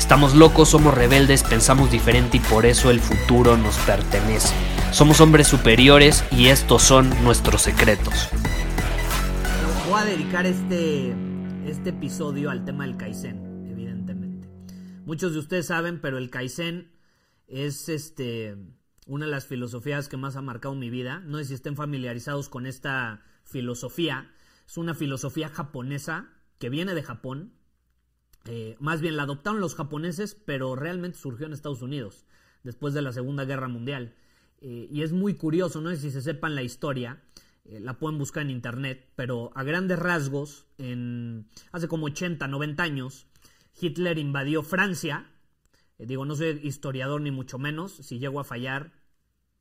Estamos locos, somos rebeldes, pensamos diferente y por eso el futuro nos pertenece. Somos hombres superiores y estos son nuestros secretos. Voy a dedicar este, este episodio al tema del Kaizen, evidentemente. Muchos de ustedes saben, pero el Kaizen es este, una de las filosofías que más ha marcado mi vida. No sé si estén familiarizados con esta filosofía. Es una filosofía japonesa que viene de Japón. Eh, más bien la adoptaron los japoneses, pero realmente surgió en Estados Unidos después de la Segunda Guerra Mundial. Eh, y es muy curioso, no sé si se sepan la historia, eh, la pueden buscar en internet, pero a grandes rasgos, en, hace como 80, 90 años, Hitler invadió Francia. Digo, no soy historiador ni mucho menos, si llego a fallar,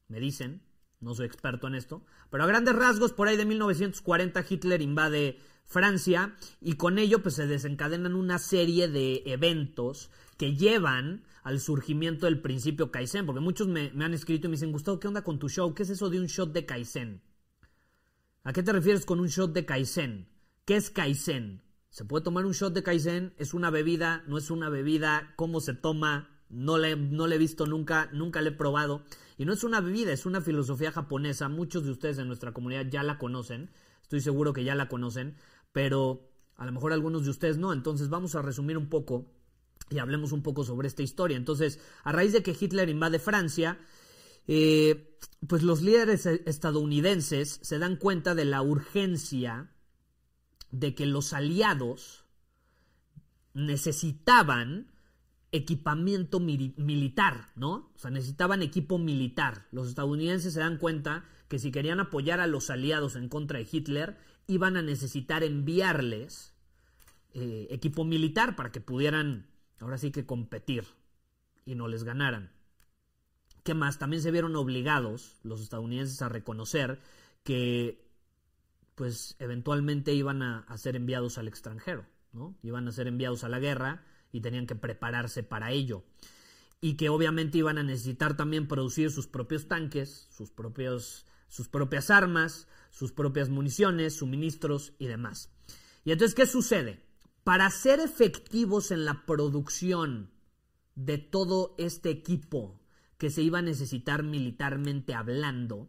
me dicen, no soy experto en esto, pero a grandes rasgos, por ahí de 1940 Hitler invade Francia y con ello pues se desencadenan una serie de eventos que llevan al surgimiento del principio Kaizen, porque muchos me, han escrito y me dicen, Gustavo, ¿qué onda con tu show? ¿Qué es eso de un shot de Kaizen? ¿A qué te refieres con un shot de Kaizen? ¿Qué es Kaizen? ¿Se puede tomar un shot de Kaizen? ¿Es una bebida? ¿No es una bebida? ¿Cómo se toma? No le, no le he visto nunca, nunca le he probado. Y no es una bebida, es una filosofía japonesa. Muchos de ustedes en nuestra comunidad ya la conocen. Estoy seguro que ya la conocen. Pero a lo mejor algunos de ustedes no. Entonces vamos a resumir un poco y hablemos un poco sobre esta historia. Entonces, a raíz de que Hitler invade Francia, eh, pues los líderes estadounidenses se dan cuenta de la urgencia de que los aliados necesitaban equipamiento militar, ¿no? O sea, necesitaban equipo militar. Los estadounidenses se dan cuenta que si querían apoyar a los aliados en contra de Hitler, iban a necesitar enviarles eh, equipo militar para que pudieran ahora sí que competir y no les ganaran. ¿Qué más? También se vieron obligados los estadounidenses a reconocer que pues eventualmente iban a, ser enviados al extranjero, ¿no? Iban a ser enviados a la guerra y tenían que prepararse para ello. Y que obviamente iban a necesitar también producir sus propios tanques, sus, propios, sus propias armas, sus propias municiones, suministros y demás. Y entonces, ¿qué sucede? Para ser efectivos en la producción de todo este equipo que se iba a necesitar militarmente hablando,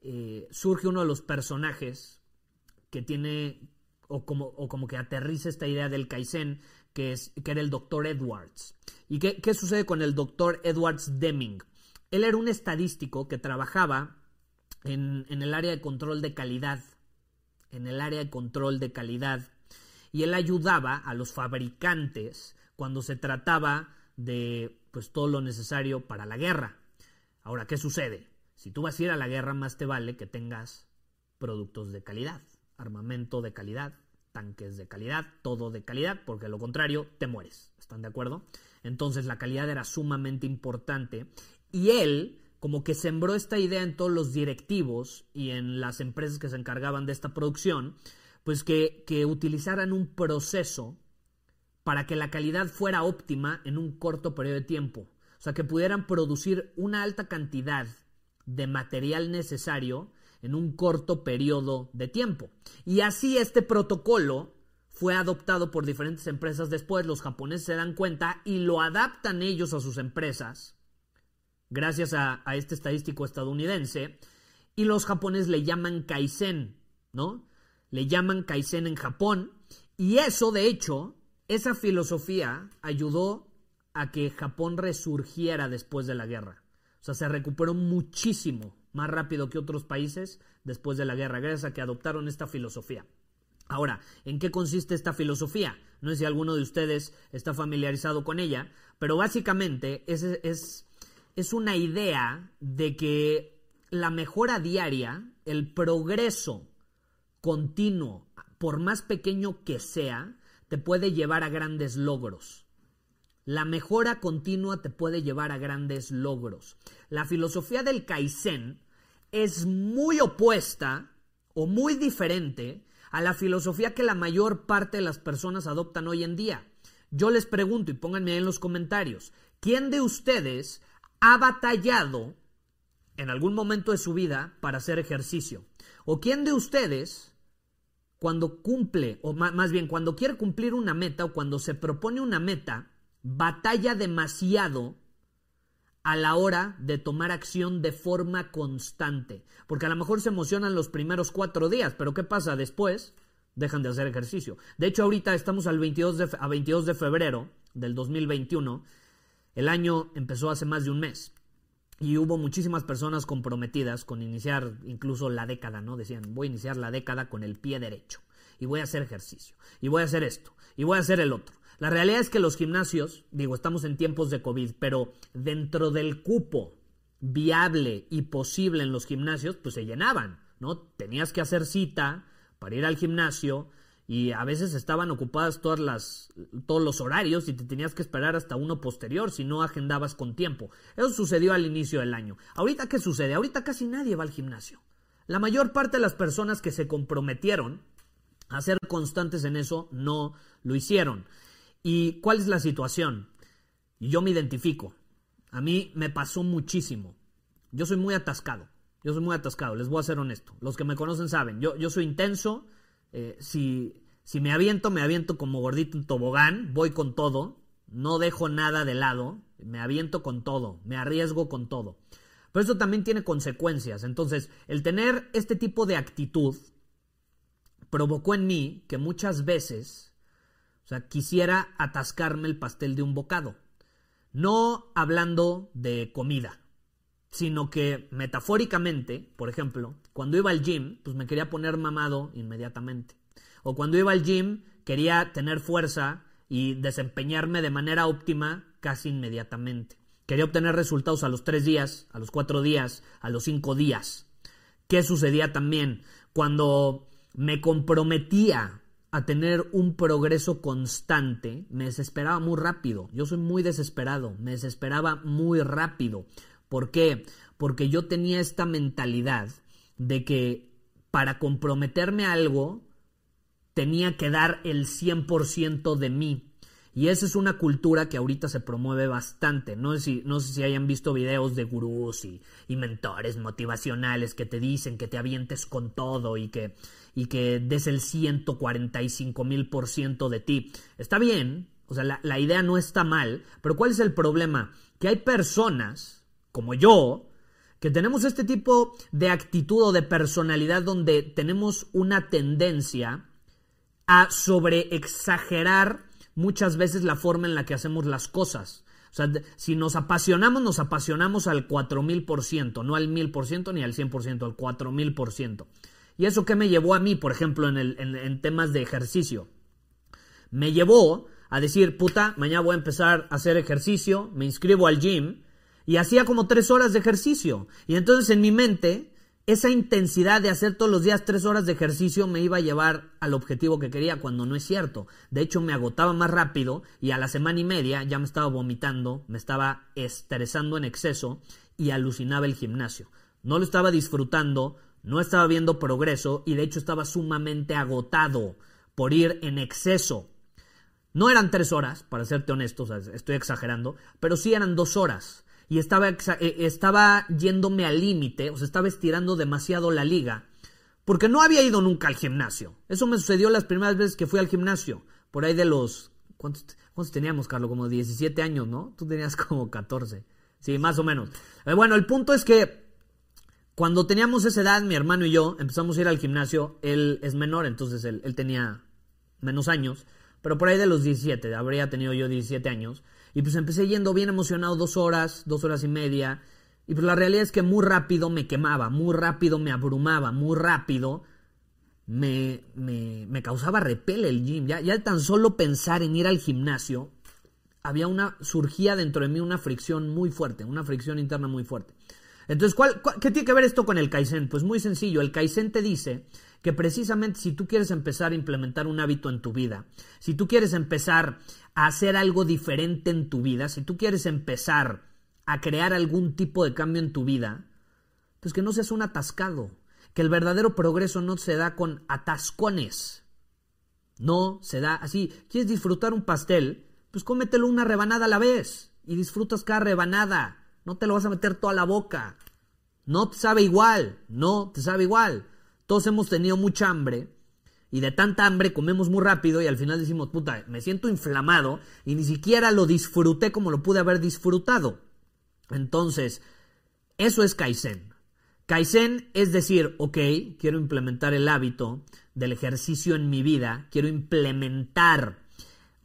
eh, surge uno de los personajes que tiene, o como, o como que aterriza esta idea del Kaizen, que, es, que era el doctor Edwards. ¿Y qué, qué sucede con el doctor Edwards Deming? Él era un estadístico que trabajaba en, el área de control de calidad, en el área de control de calidad y él ayudaba a los fabricantes cuando se trataba de pues todo lo necesario para la guerra. Ahora, ¿qué sucede? Si tú vas a ir a la guerra, más te vale que tengas productos de calidad, armamento de calidad, tanques de calidad, todo de calidad, porque lo contrario te mueres. ¿Están de acuerdo? Entonces la calidad era sumamente importante y él como que sembró esta idea en todos los directivos y en las empresas que se encargaban de esta producción pues que, utilizaran un proceso para que la calidad fuera óptima en un corto periodo de tiempo. O sea, que pudieran producir una alta cantidad de material necesario en un corto periodo de tiempo. Y así este protocolo fue adoptado por diferentes empresas después, los japoneses se dan cuenta y lo adaptan ellos a sus empresas, gracias a, este estadístico estadounidense, y los japoneses le llaman Kaizen, ¿no? le llaman Kaizen en Japón, y eso, de hecho, esa filosofía ayudó a que Japón resurgiera después de la guerra. O sea, se recuperó muchísimo más rápido que otros países después de la guerra, gracias a que adoptaron esta filosofía. Ahora, ¿en qué consiste esta filosofía? No sé si alguno de ustedes está familiarizado con ella, pero básicamente es, es, es una idea de que la mejora diaria, el progreso continuo, por más pequeño que sea, te puede llevar a grandes logros. La mejora continua te puede llevar a grandes logros. La filosofía del Kaizen es muy opuesta o muy diferente a la filosofía que la mayor parte de las personas adoptan hoy en día. Yo les pregunto y pónganme en los comentarios, ¿quién de ustedes ha batallado en algún momento de su vida para hacer ejercicio? ¿O quién de ustedes cuando cumple, o más bien cuando quiere cumplir una meta o cuando se propone una meta, batalla demasiado a la hora de tomar acción de forma constante. Porque a lo mejor se emocionan los primeros cuatro días, pero ¿qué pasa después? Dejan de hacer ejercicio. De hecho, ahorita estamos al 22 de, a 22 de febrero del 2021. El año empezó hace más de un mes. Y hubo muchísimas personas comprometidas con iniciar incluso la década, ¿no? Decían, voy a iniciar la década con el pie derecho. Y voy a hacer ejercicio. Y voy a hacer esto. Y voy a hacer el otro. La realidad es que los gimnasios, digo, estamos en tiempos de COVID, pero dentro del cupo viable y posible en los gimnasios, pues se llenaban, ¿no? Tenías que hacer cita para ir al gimnasio y a veces estaban ocupadas todas las, todos los horarios y te tenías que esperar hasta uno posterior si no agendabas con tiempo. Eso sucedió al inicio del año. Ahorita, ¿qué sucede? Ahorita casi nadie va al gimnasio. La mayor parte de las personas que se comprometieron a ser constantes en eso no lo hicieron. ¿Y cuál es la situación? Yo me identifico. A mí me pasó muchísimo. Yo soy muy atascado. Yo soy muy atascado, les voy a ser honesto. Los que me conocen saben, yo, yo soy intenso. Eh, si, si me aviento, me aviento como gordito en tobogán, voy con todo. No dejo nada de lado. Me aviento con todo. Me arriesgo con todo. Pero eso también tiene consecuencias. Entonces, el tener este tipo de actitud provocó en mí que muchas veces o sea, quisiera atascarme el pastel de un bocado. No hablando de comida, sino que metafóricamente, por ejemplo, cuando iba al gym, pues me quería poner mamado inmediatamente. O cuando iba al gym, quería tener fuerza y desempeñarme de manera óptima casi inmediatamente. Quería obtener resultados a los tres días, a los cuatro días, a los cinco días. ¿Qué sucedía también? Cuando me comprometía a tener un progreso constante, me desesperaba muy rápido. Yo soy muy desesperado, me desesperaba muy rápido. ¿Por qué? Porque yo tenía esta mentalidad de que para comprometerme a algo tenía que dar el 100% de mí. Y esa es una cultura que ahorita se promueve bastante. No sé si, no sé si hayan visto videos de gurús y, y mentores motivacionales que te dicen que te avientes con todo y que, y que des el 145 mil por ciento de ti. Está bien, o sea, la, la idea no está mal, pero ¿cuál es el problema? Que hay personas, como yo, que tenemos este tipo de actitud o de personalidad donde tenemos una tendencia a sobreexagerar muchas veces la forma en la que hacemos las cosas. O sea, si nos apasionamos, nos apasionamos al 4000%, no al 1000% ni al 100%, al 4000%. ¿Y eso qué me llevó a mí, por ejemplo, en, el, en, temas de ejercicio? Me llevó a decir, puta, mañana voy a empezar a hacer ejercicio, me inscribo al gym y hacía como tres horas de ejercicio. Y entonces en mi mente, esa intensidad de hacer todos los días tres horas de ejercicio me iba a llevar al objetivo que quería, cuando no es cierto. De hecho, me agotaba más rápido y a la semana y media ya me estaba vomitando, me estaba estresando en exceso y alucinaba el gimnasio. No lo estaba disfrutando, no estaba viendo progreso y de hecho estaba sumamente agotado por ir en exceso. No eran tres horas, para serte honesto, estoy exagerando, pero sí eran dos horas. Y estaba, eh, estaba yéndome al límite, o sea, estaba estirando demasiado la liga, porque no había ido nunca al gimnasio. Eso me sucedió las primeras veces que fui al gimnasio, por ahí de los... ¿Cuántos, teníamos, Carlos? Como 17 años, ¿no? Tú tenías como 14. Sí, más o menos. Eh, bueno, el punto es que cuando teníamos esa edad, mi hermano y yo empezamos a ir al gimnasio. Él es menor, entonces él, tenía menos años. Pero por ahí de los 17, habría tenido yo 17 años. Y pues empecé yendo bien emocionado dos horas, dos horas y media. Y pues la realidad es que muy rápido me quemaba, muy rápido me abrumaba, muy rápido me, me, causaba repele el gym. Ya, ya tan solo pensar en ir al gimnasio, había una, surgía dentro de mí una fricción muy fuerte, una fricción interna muy fuerte. Entonces, ¿cuál, qué tiene que ver esto con el Kaizen? Pues muy sencillo, el Kaizen te dice que precisamente si tú quieres empezar a implementar un hábito en tu vida, si tú quieres empezar a hacer algo diferente en tu vida, si tú quieres empezar a crear algún tipo de cambio en tu vida, pues que no seas un atascado, que el verdadero progreso no se da con atascones, no se da así. ¿Quieres disfrutar un pastel? Pues cómetelo una rebanada a la vez y disfrutas cada rebanada. No te lo vas a meter toda la boca. No te sabe igual, no te sabe igual. Todos hemos tenido mucha hambre y de tanta hambre comemos muy rápido y al final decimos, puta, me siento inflamado y ni siquiera lo disfruté como lo pude haber disfrutado. Entonces, eso es Kaizen. Kaizen es decir, ok, quiero implementar el hábito del ejercicio en mi vida, quiero implementar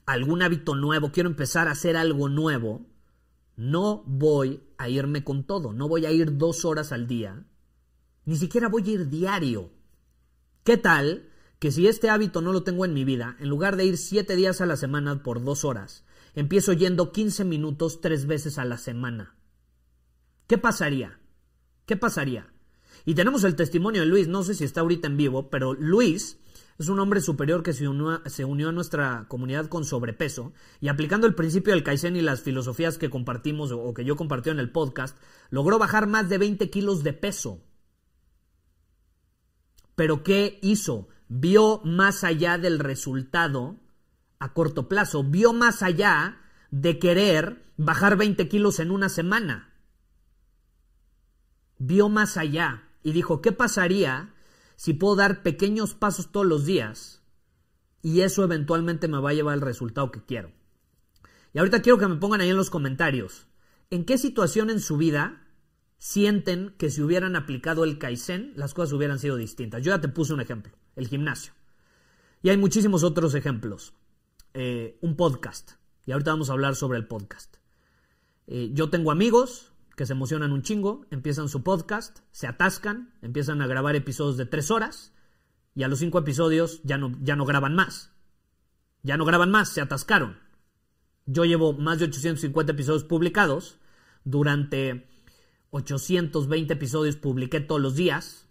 algún hábito nuevo, quiero empezar a hacer algo nuevo, no voy a irme con todo, no voy a ir dos horas al día, ni siquiera voy a ir diario. ¿Qué tal que si este hábito no lo tengo en mi vida, en lugar de ir siete días a la semana por dos horas, empiezo yendo 15 minutos tres veces a la semana? ¿Qué pasaría? ¿Qué pasaría? Y tenemos el testimonio de Luis, no sé si está ahorita en vivo, pero Luis es un hombre superior que se unió, a nuestra comunidad con sobrepeso y aplicando el principio del Kaizen y las filosofías que compartimos o que yo compartí en el podcast, logró bajar más de 20 kilos de peso. Pero ¿qué hizo? Vio más allá del resultado a corto plazo, vio más allá de querer bajar 20 kilos en una semana vio más allá y dijo, ¿qué pasaría si puedo dar pequeños pasos todos los días y eso eventualmente me va a llevar al resultado que quiero? Y ahorita quiero que me pongan ahí en los comentarios, ¿en qué situación en su vida sienten que si hubieran aplicado el Kaizen las cosas hubieran sido distintas? Yo ya te puse un ejemplo, el gimnasio. Y hay muchísimos otros ejemplos. Eh, un podcast. Y ahorita vamos a hablar sobre el podcast. Eh, yo tengo amigos que se emocionan un chingo, empiezan su podcast, se atascan, empiezan a grabar episodios de tres horas y a los cinco episodios ya no, ya no graban más. Ya no graban más, se atascaron. Yo llevo más de 850 episodios publicados. Durante 820 episodios publiqué todos los días.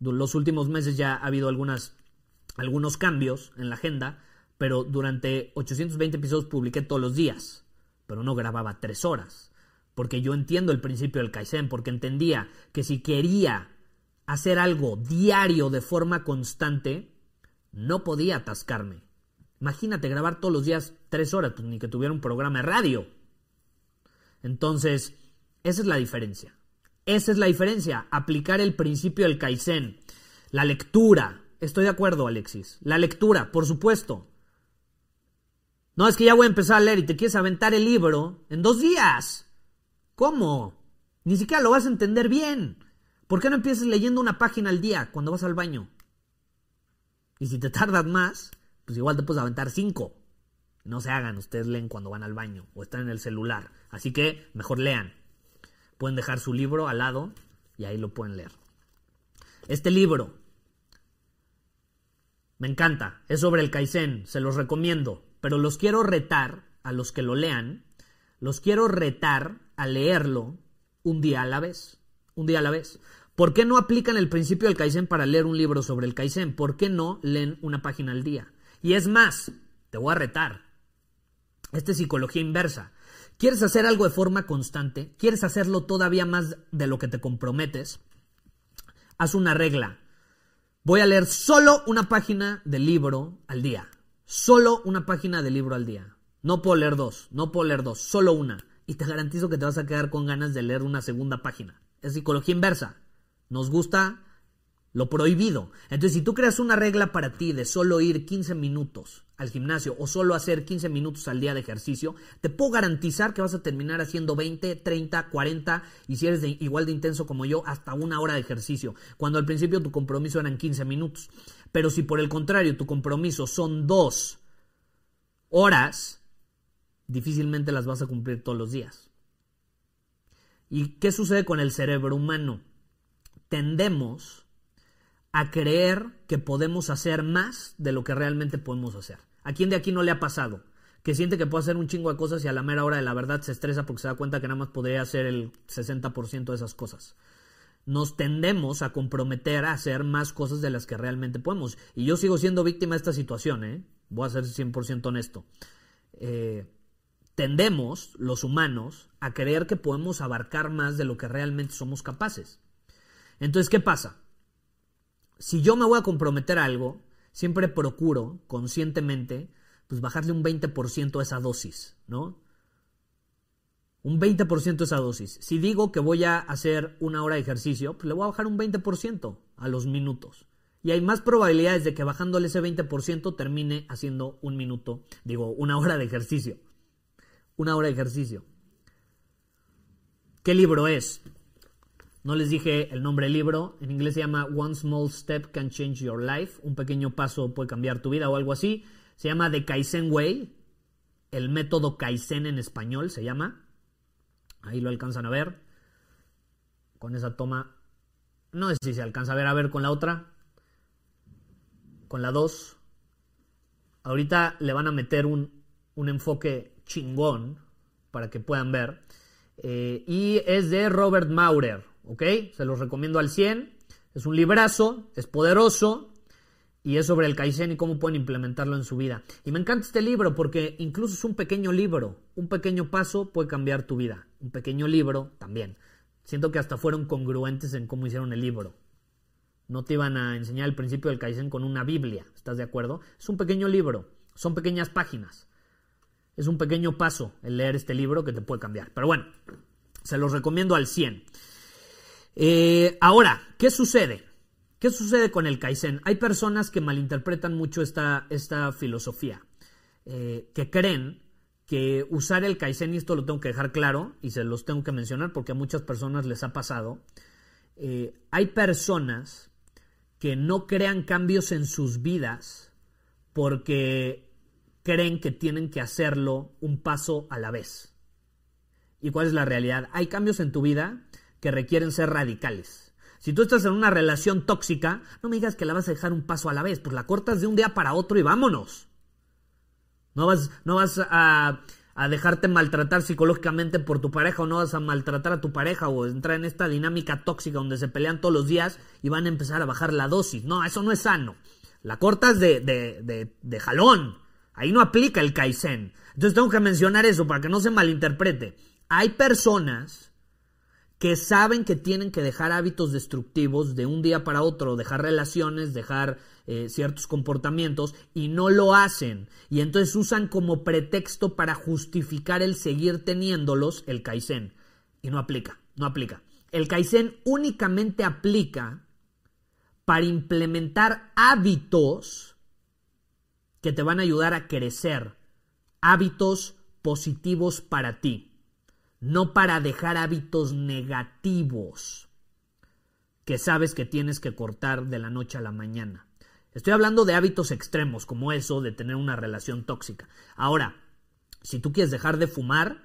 Los últimos meses ya ha habido algunos cambios en la agenda, pero durante 820 episodios publiqué todos los días, pero no grababa tres horas porque yo entiendo el principio del Kaizen, porque entendía que si quería hacer algo diario de forma constante, no podía atascarme. Imagínate grabar todos los días tres horas, pues ni que tuviera un programa de radio. Entonces, esa es la diferencia. Esa es la diferencia, aplicar el principio del Kaizen. La lectura, estoy de acuerdo, Alexis. La lectura, por supuesto. No es que ya voy a empezar a leer y te quieres aventar el libro en dos días. ¿Cómo? Ni siquiera lo vas a entender bien. ¿Por qué no empiezas leyendo una página al día cuando vas al baño? Y si te tardas más, pues igual te puedes aventar cinco. No se hagan, ustedes leen cuando van al baño o están en el celular. Así que mejor lean. Pueden dejar su libro al lado y ahí lo pueden leer. Este libro me encanta, es sobre el Kaizen, se los recomiendo, pero los quiero retar a los que lo lean, los quiero retar a leerlo un día a la vez. Un día a la vez. ¿Por qué no aplican el principio del Kaizen para leer un libro sobre el Kaizen? ¿Por qué no leen una página al día? Y es más, te voy a retar. Esta es psicología inversa. ¿Quieres hacer algo de forma constante? ¿Quieres hacerlo todavía más de lo que te comprometes? Haz una regla. Voy a leer solo una página del libro al día. Solo una página del libro al día. No puedo leer dos, no puedo leer dos, solo una y te garantizo que te vas a quedar con ganas de leer una segunda página. Es psicología inversa. Nos gusta lo prohibido. Entonces, si tú creas una regla para ti de solo ir 15 minutos al gimnasio o solo hacer 15 minutos al día de ejercicio, te puedo garantizar que vas a terminar haciendo 20, 30, 40 y si eres igual de intenso como yo, hasta una hora de ejercicio, cuando al principio tu compromiso eran 15 minutos. Pero si por el contrario tu compromiso son dos horas, difícilmente las vas a cumplir todos los días. ¿Y qué sucede con el cerebro humano? Tendemos a creer que podemos hacer más de lo que realmente podemos hacer. ¿A quién de aquí no le ha pasado? Que siente que puede hacer un chingo de cosas y a la mera hora de la verdad se estresa porque se da cuenta que nada más podría hacer el 60% de esas cosas. Nos tendemos a comprometer a hacer más cosas de las que realmente podemos. Y yo sigo siendo víctima de esta situación, ¿eh? Voy a ser 100% honesto. Eh, tendemos, los humanos, a creer que podemos abarcar más de lo que realmente somos capaces. Entonces, ¿qué pasa? Si yo me voy a comprometer a algo, siempre procuro conscientemente pues bajarle un 20% a esa dosis, ¿no? Un 20% a esa dosis. Si digo que voy a hacer una hora de ejercicio, pues le voy a bajar un 20% a los minutos. Y hay más probabilidades de que bajándole ese 20% termine haciendo un minuto, digo, una hora de ejercicio. Una hora de ejercicio. ¿Qué libro es? No les dije el nombre del libro. En inglés se llama One Small Step Can Change Your Life. Un pequeño paso puede cambiar tu vida o algo así. Se llama The Kaizen Way. El método Kaizen en español se llama. Ahí lo alcanzan a ver. Con esa toma. No sé si se alcanza a ver a ver con la otra. Con la 2. Ahorita le van a meter un, un enfoque chingón para que puedan ver. Eh, y es de Robert Maurer. ¿ok? Se los recomiendo al 100. Es un librazo, es poderoso y es sobre el Kaizen y cómo pueden implementarlo en su vida. Y me encanta este libro porque incluso es un pequeño libro, un pequeño paso puede cambiar tu vida. Un pequeño libro también. Siento que hasta fueron congruentes en cómo hicieron el libro. No te iban a enseñar el principio del Kaizen con una Biblia, ¿estás de acuerdo? Es un pequeño libro, son pequeñas páginas. Es un pequeño paso el leer este libro que te puede cambiar. Pero bueno, se los recomiendo al 100. Eh, ahora, ¿qué sucede? ¿Qué sucede con el Kaizen? Hay personas que malinterpretan mucho esta, esta filosofía, eh, que creen que usar el Kaizen, y esto lo tengo que dejar claro, y se los tengo que mencionar porque a muchas personas les ha pasado, eh, hay personas que no crean cambios en sus vidas porque creen que tienen que hacerlo un paso a la vez. ¿Y cuál es la realidad? Hay cambios en tu vida que requieren ser radicales. Si tú estás en una relación tóxica, no me digas que la vas a dejar un paso a la vez, pues la cortas de un día para otro y vámonos. No vas, no vas a, a dejarte maltratar psicológicamente por tu pareja o no vas a maltratar a tu pareja o entrar en esta dinámica tóxica donde se pelean todos los días y van a empezar a bajar la dosis. No, eso no es sano. La cortas de, de, de, de jalón. Ahí no aplica el Kaizen. Entonces tengo que mencionar eso para que no se malinterprete. Hay personas que saben que tienen que dejar hábitos destructivos de un día para otro, dejar relaciones, dejar eh, ciertos comportamientos y no lo hacen. Y entonces usan como pretexto para justificar el seguir teniéndolos el Kaizen. Y no aplica, no aplica. El Kaizen únicamente aplica para implementar hábitos que te van a ayudar a crecer, hábitos positivos para ti no para dejar hábitos negativos que sabes que tienes que cortar de la noche a la mañana. Estoy hablando de hábitos extremos como eso de tener una relación tóxica. Ahora, si tú quieres dejar de fumar,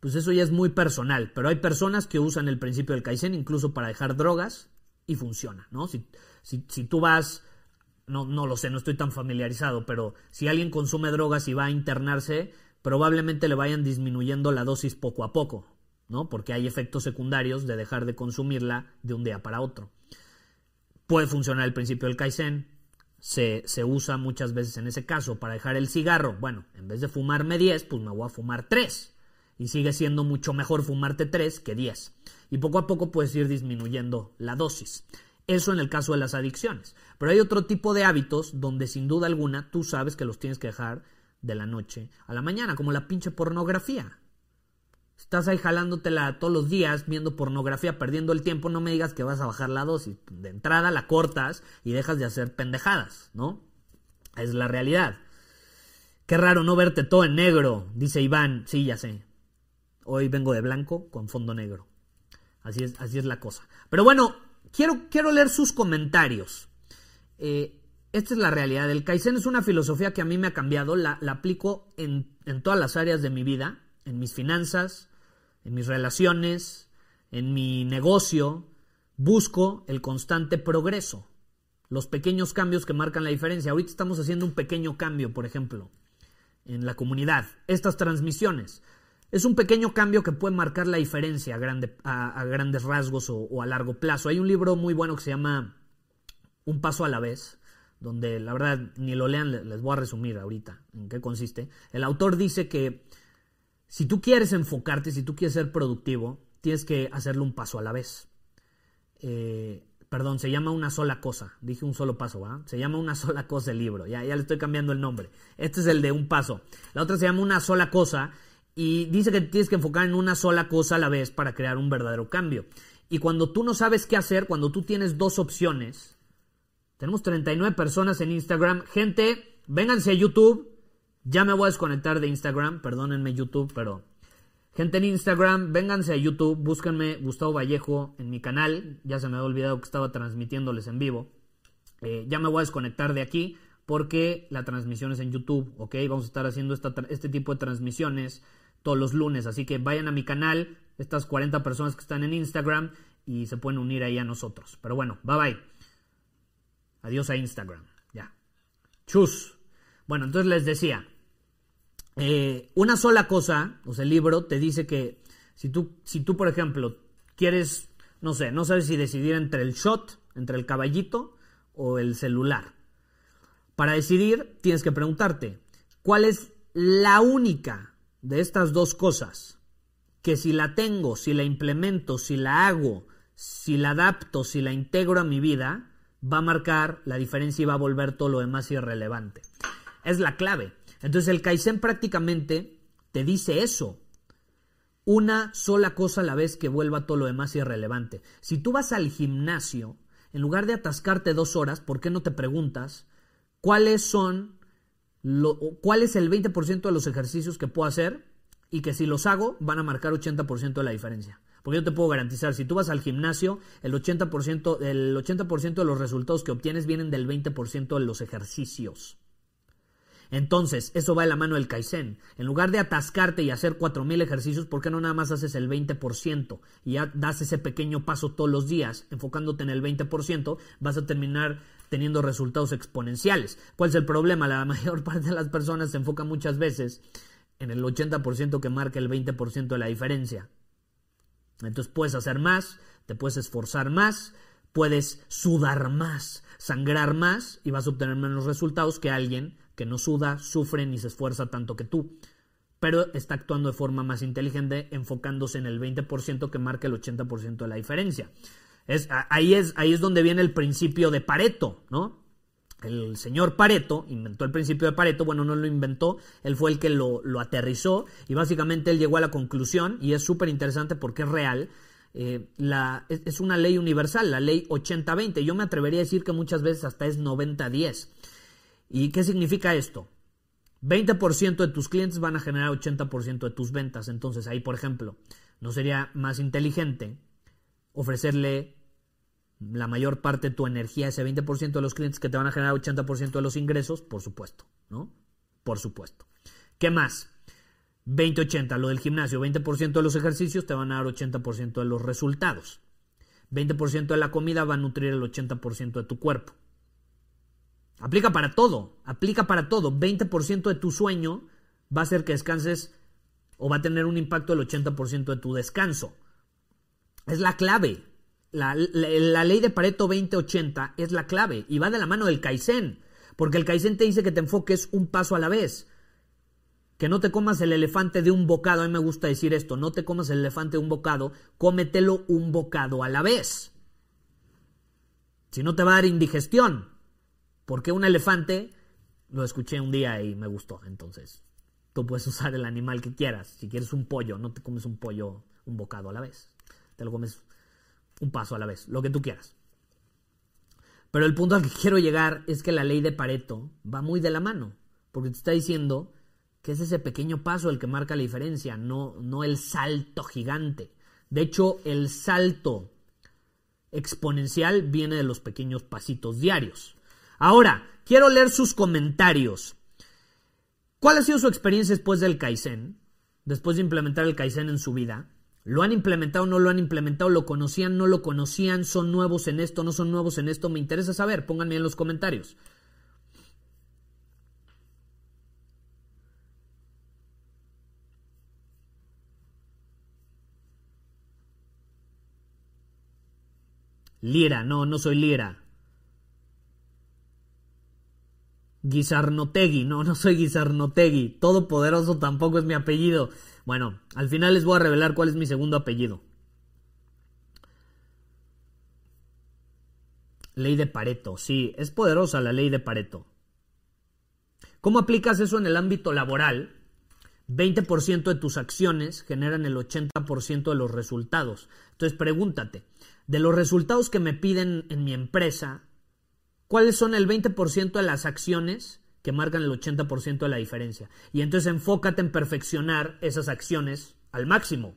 pues eso ya es muy personal, pero hay personas que usan el principio del Kaizen incluso para dejar drogas y funciona, ¿no? Si, si, si tú vas, no, no lo sé, no estoy tan familiarizado, pero si alguien consume drogas y va a internarse, probablemente le vayan disminuyendo la dosis poco a poco, ¿no? Porque hay efectos secundarios de dejar de consumirla de un día para otro. Puede funcionar el principio del Kaizen, se, se, usa muchas veces en ese caso para dejar el cigarro. Bueno, en vez de fumarme 10, pues me voy a fumar 3. Y sigue siendo mucho mejor fumarte 3 que 10. Y poco a poco puedes ir disminuyendo la dosis. Eso en el caso de las adicciones. Pero hay otro tipo de hábitos donde sin duda alguna tú sabes que los tienes que dejar de la noche a la mañana, como la pinche pornografía. Estás ahí jalándotela todos los días viendo pornografía, perdiendo el tiempo, no me digas que vas a bajar la dosis. De entrada la cortas y dejas de hacer pendejadas, ¿no? Es la realidad. Qué raro no verte todo en negro, dice Iván. Sí, ya sé. Hoy vengo de blanco con fondo negro. Así es, así es la cosa. Pero bueno, quiero, quiero leer sus comentarios. Eh, esta es la realidad. El Kaizen es una filosofía que a mí me ha cambiado. La, aplico en, en, todas las áreas de mi vida, en mis finanzas, en mis relaciones, en mi negocio. Busco el constante progreso. los pequeños cambios que marcan la diferencia. Ahorita estamos haciendo un pequeño cambio, por ejemplo, en la comunidad. Estas transmisiones. Es un pequeño cambio que puede marcar la diferencia a, grandes rasgos o, a largo plazo. Hay un libro muy bueno que se llama Un paso a la vez, donde la verdad ni lo lean, les voy a resumir ahorita en qué consiste. El autor dice que si tú quieres enfocarte, si tú quieres ser productivo, tienes que hacerlo un paso a la vez. Eh, perdón, se llama una sola cosa. Dije un solo paso, ¿va? Se llama una sola cosa el libro. Ya, ya le estoy cambiando el nombre. Este es el de un paso. La otra se llama una sola cosa y dice que tienes que enfocar en una sola cosa a la vez para crear un verdadero cambio. Y cuando tú no sabes qué hacer, cuando tú tienes dos opciones, tenemos 39 personas en Instagram. Gente, vénganse a YouTube. Ya me voy a desconectar de Instagram, perdónenme YouTube, pero gente en Instagram, vénganse a YouTube, búsquenme Gustavo Vallejo en mi canal. Ya se me había olvidado que estaba transmitiéndoles en vivo. Eh, ya me voy a desconectar de aquí porque la transmisión es en YouTube, ¿ok? Vamos a estar haciendo este tipo de transmisiones todos los lunes. Así que vayan a mi canal, estas 40 personas que están en Instagram, y se pueden unir ahí a nosotros. Pero bueno, bye bye. Adiós a Instagram. Ya. Chus. Bueno, entonces les decía, eh, una sola cosa, o sea, el libro te dice que si tú, si tú, por ejemplo, quieres, no sé, no sabes si decidir entre el shot, entre el caballito o el celular. Para decidir, tienes que preguntarte, ¿cuál es la única de estas dos cosas, que si la tengo, si la implemento, si la hago, si la adapto, si la integro a mi vida, va a marcar la diferencia y va a volver todo lo demás irrelevante. Es la clave. Entonces el Kaizen prácticamente te dice eso. Una sola cosa a la vez que vuelva todo lo demás irrelevante. Si tú vas al gimnasio, en lugar de atascarte dos horas, ¿por qué no te preguntas cuáles son cuál es el 20% de los ejercicios que puedo hacer y que si los hago van a marcar 80% de la diferencia. Porque yo te puedo garantizar, si tú vas al gimnasio, el 80%, el 80 de los resultados que obtienes vienen del 20% de los ejercicios. Entonces, eso va de la mano del Kaizen. En lugar de atascarte y hacer 4000 ejercicios, ¿por qué no nada más haces el 20% y ya das ese pequeño paso todos los días, enfocándote en el 20%, vas a terminar teniendo resultados exponenciales. ¿Cuál es el problema? La mayor parte de las personas se enfocan muchas veces en el 80% que marca el 20% de la diferencia. Entonces puedes hacer más, te puedes esforzar más, puedes sudar más, sangrar más y vas a obtener menos resultados que alguien que no suda, sufre ni se esfuerza tanto que tú. Pero está actuando de forma más inteligente, enfocándose en el 20% que marca el 80% de la diferencia. Es, ahí, es, ahí es donde viene el principio de Pareto, ¿no? El señor Pareto inventó el principio de Pareto, bueno, no lo inventó, él fue el que lo, aterrizó y básicamente él llegó a la conclusión, y es súper interesante porque es real, eh, la, es, una ley universal, la ley 80-20, yo me atrevería a decir que muchas veces hasta es 90-10. ¿Y qué significa esto? 20% de tus clientes van a generar 80% de tus ventas, entonces ahí, por ejemplo, ¿no sería más inteligente ofrecerle la mayor parte de tu energía, ese 20% de los clientes que te van a generar 80% de los ingresos, por supuesto, ¿no? Por supuesto. ¿Qué más? 20-80, lo del gimnasio, 20% de los ejercicios te van a dar 80% de los resultados. 20% de la comida va a nutrir el 80% de tu cuerpo. Aplica para todo, aplica para todo. 20% de tu sueño va a hacer que descanses o va a tener un impacto del 80% de tu descanso. Es la clave. La, ley de Pareto 2080 es la clave y va de la mano del Kaizen. Porque el Kaizen te dice que te enfoques un paso a la vez. Que no te comas el elefante de un bocado. A mí me gusta decir esto. No te comas el elefante de un bocado. Cómetelo un bocado a la vez. Si no te va a dar indigestión. Porque un elefante, lo escuché un día y me gustó. Entonces, tú puedes usar el animal que quieras. Si quieres un pollo, no te comes un pollo un bocado a la vez te lo comes un paso a la vez, lo que tú quieras. Pero el punto al que quiero llegar es que la ley de Pareto va muy de la mano, porque te está diciendo que es ese pequeño paso el que marca la diferencia, no, no el salto gigante. De hecho, el salto exponencial viene de los pequeños pasitos diarios. Ahora, quiero leer sus comentarios. ¿Cuál ha sido su experiencia después del Kaizen? Después de implementar el Kaizen en su vida. ¿Lo han implementado no lo han implementado? ¿Lo conocían no lo conocían? ¿Son nuevos en esto no son nuevos en esto? Me interesa saber, pónganme en los comentarios. Lira, no, no soy Lira. Guizarnotegui, no, no soy Guizarnotegui. Todopoderoso tampoco es mi apellido. Bueno, al final les voy a revelar cuál es mi segundo apellido. Ley de Pareto, sí, es poderosa la ley de Pareto. ¿Cómo aplicas eso en el ámbito laboral? 20% de tus acciones generan el 80% de los resultados. Entonces pregúntate, de los resultados que me piden en mi empresa, ¿cuáles son el 20% de las acciones que marcan el 80% de la diferencia? Y entonces enfócate en perfeccionar esas acciones al máximo.